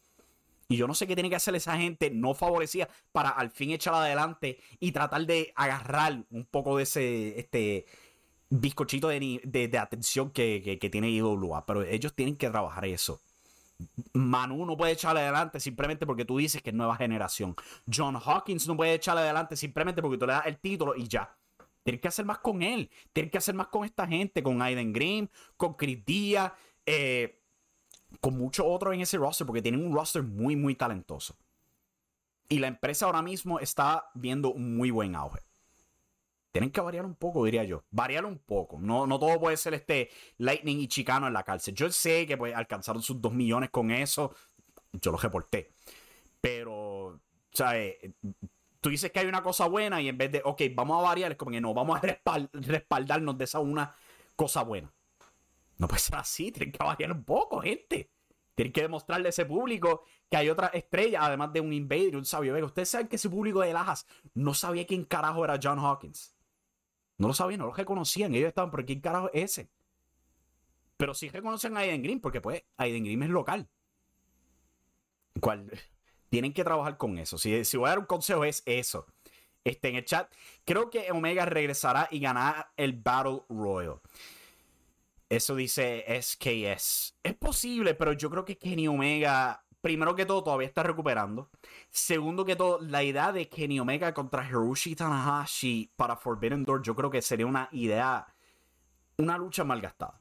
Y yo no sé qué tiene que hacer esa gente no favorecida para al fin echar adelante y tratar de agarrar un poco de ese este bizcochito de, atención que, que, tiene IWA. Pero ellos tienen que trabajar eso. Manu no puede echarle adelante simplemente porque tú dices que es nueva generación. John Hawkins no puede echarle adelante simplemente porque tú le das el título y ya. Tienes que hacer más con él. Tienes que hacer más con esta gente, con Aiden Green, con Chris Díaz, eh, con muchos otros en ese roster, porque tienen un roster muy, muy talentoso. Y la empresa ahora mismo está viendo un muy buen auge. Tienen que variar un poco, diría yo. Variar un poco. No, no todo puede ser este Lightning y Chicano en la cárcel. Yo sé que pues, alcanzaron sus 2 millones con eso. Yo lo reporté. Pero, ¿sabes? Tú dices que hay una cosa buena y en vez de, ok, vamos a variar, es como que no, vamos a respaldarnos de esa una cosa buena. No puede ser así, tienen que variar un poco, gente. Tienen que demostrarle a ese público que hay otra estrella, además de un Invader un Sabio Vega. Ustedes saben que ese público de Lajas no sabía quién carajo era John Hawkins. No lo sabían, no lo reconocían. Ellos estaban, ¿por quién carajo es ese? Pero sí reconocen a Aiden Green, porque pues Aiden Green es local. ¿Cuál? Tienen que trabajar con eso. Si, si voy a dar un consejo es eso. Este, en el chat, creo que Omega regresará y ganará el Battle Royal. Eso dice SKS. Es posible, pero yo creo que Kenny Omega, primero que todo, todavía está recuperando. Segundo que todo, la idea de Kenny Omega contra Hiroshi Tanahashi para Forbidden Door, yo creo que sería una idea, una lucha malgastada.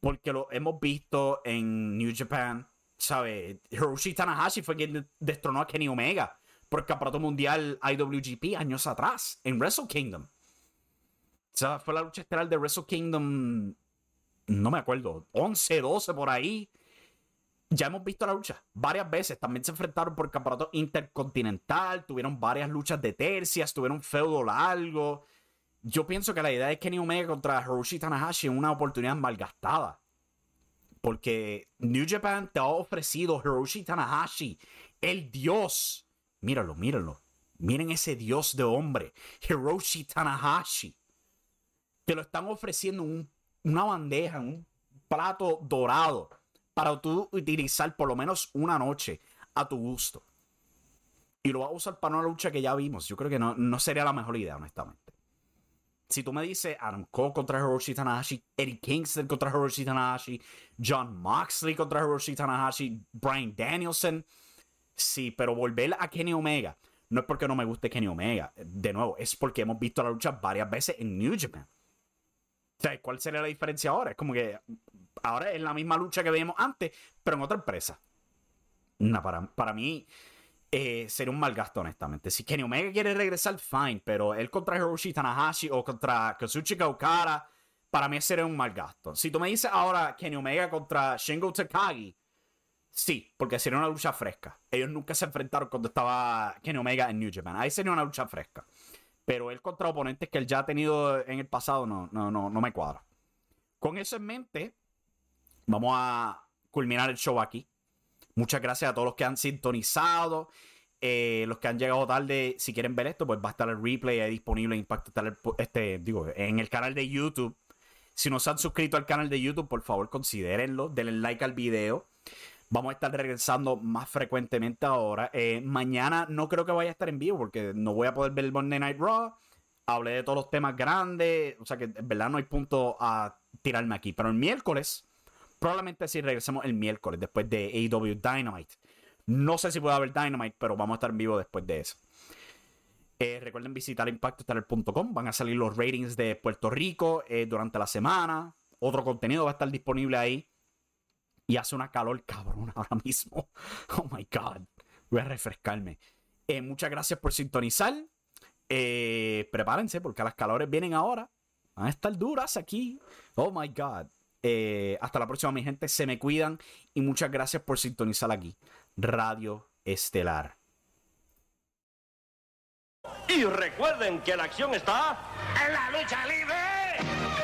Porque lo hemos visto en New Japan, ¿sabes? Hiroshi Tanahashi fue quien destronó a Kenny Omega por el campeonato mundial IWGP años atrás, en Wrestle Kingdom. O sea, fue la lucha estelar de Wrestle Kingdom, no me acuerdo, 11, 12 por ahí ya hemos visto la lucha varias veces. También se enfrentaron por el campeonato intercontinental. Tuvieron varias luchas de tercias. Tuvieron feudo largo. Yo pienso que la idea de Kenny Omega contra Hiroshi Tanahashi es una oportunidad malgastada. Porque New Japan te ha ofrecido Hiroshi Tanahashi, el dios. Míralo, míralo. Miren ese dios de hombre, Hiroshi Tanahashi. Te lo están ofreciendo en una bandeja, un plato dorado para tú utilizar por lo menos una noche a tu gusto. Y lo vas a usar para una lucha que ya vimos. Yo creo que no, sería la mejor idea, honestamente. Si tú me dices Adam Cole contra Hiroshi Tanahashi, Eddie Kingston contra Hiroshi Tanahashi, John Moxley contra Hiroshi Tanahashi, Brian Danielson, sí, pero volver a Kenny Omega no es porque no me guste Kenny Omega. De nuevo, es porque hemos visto la lucha varias veces en New Japan. ¿cuál sería la diferencia ahora? Es como que ahora es la misma lucha que veíamos antes, pero en otra empresa. para, para mí, eh, sería un mal gasto, honestamente. Si Kenny Omega quiere regresar, fine, pero él contra Hiroshi Tanahashi o contra Kazuchika Okada, para mí sería un mal gasto. Si tú me dices ahora Kenny Omega contra Shingo Takagi, sí, porque sería una lucha fresca. Ellos nunca se enfrentaron cuando estaba Kenny Omega en New Japan. Ahí sería una lucha fresca. Pero él contra oponentes que él ya ha tenido en el pasado no, no, no, no me cuadra. Con eso en mente, vamos a culminar el show aquí. Muchas gracias a todos los que han sintonizado. Eh, los que han llegado tarde, si quieren ver esto, pues va a estar el replay ahí disponible en Impacto este, digo, en el canal de YouTube. Si no se han suscrito al canal de YouTube, por favor considérenlo, denle like al video. Vamos a estar regresando más frecuentemente ahora. Eh, mañana no creo que vaya a estar en vivo porque no voy a poder ver el Monday Night Raw. Hablé de todos los temas grandes. O sea que en verdad no hay punto a tirarme aquí. Pero el miércoles, probablemente sí regresemos el miércoles después de AEW Dynamite. No sé si puede haber Dynamite, pero vamos a estar en vivo después de eso. Eh, recuerden visitar impactostar.com. Van a salir los ratings de Puerto Rico eh, durante la semana. Otro contenido va a estar disponible ahí. Y hace una calor cabrón ahora mismo. Oh my God. Voy a refrescarme. Eh, muchas gracias por sintonizar. prepárense porque las calores vienen ahora. Van a estar duras aquí. Oh my God. Hasta la próxima, mi gente. Se me cuidan. Y muchas gracias por sintonizar aquí. Radio Estelar. Y recuerden que la acción está en la lucha libre.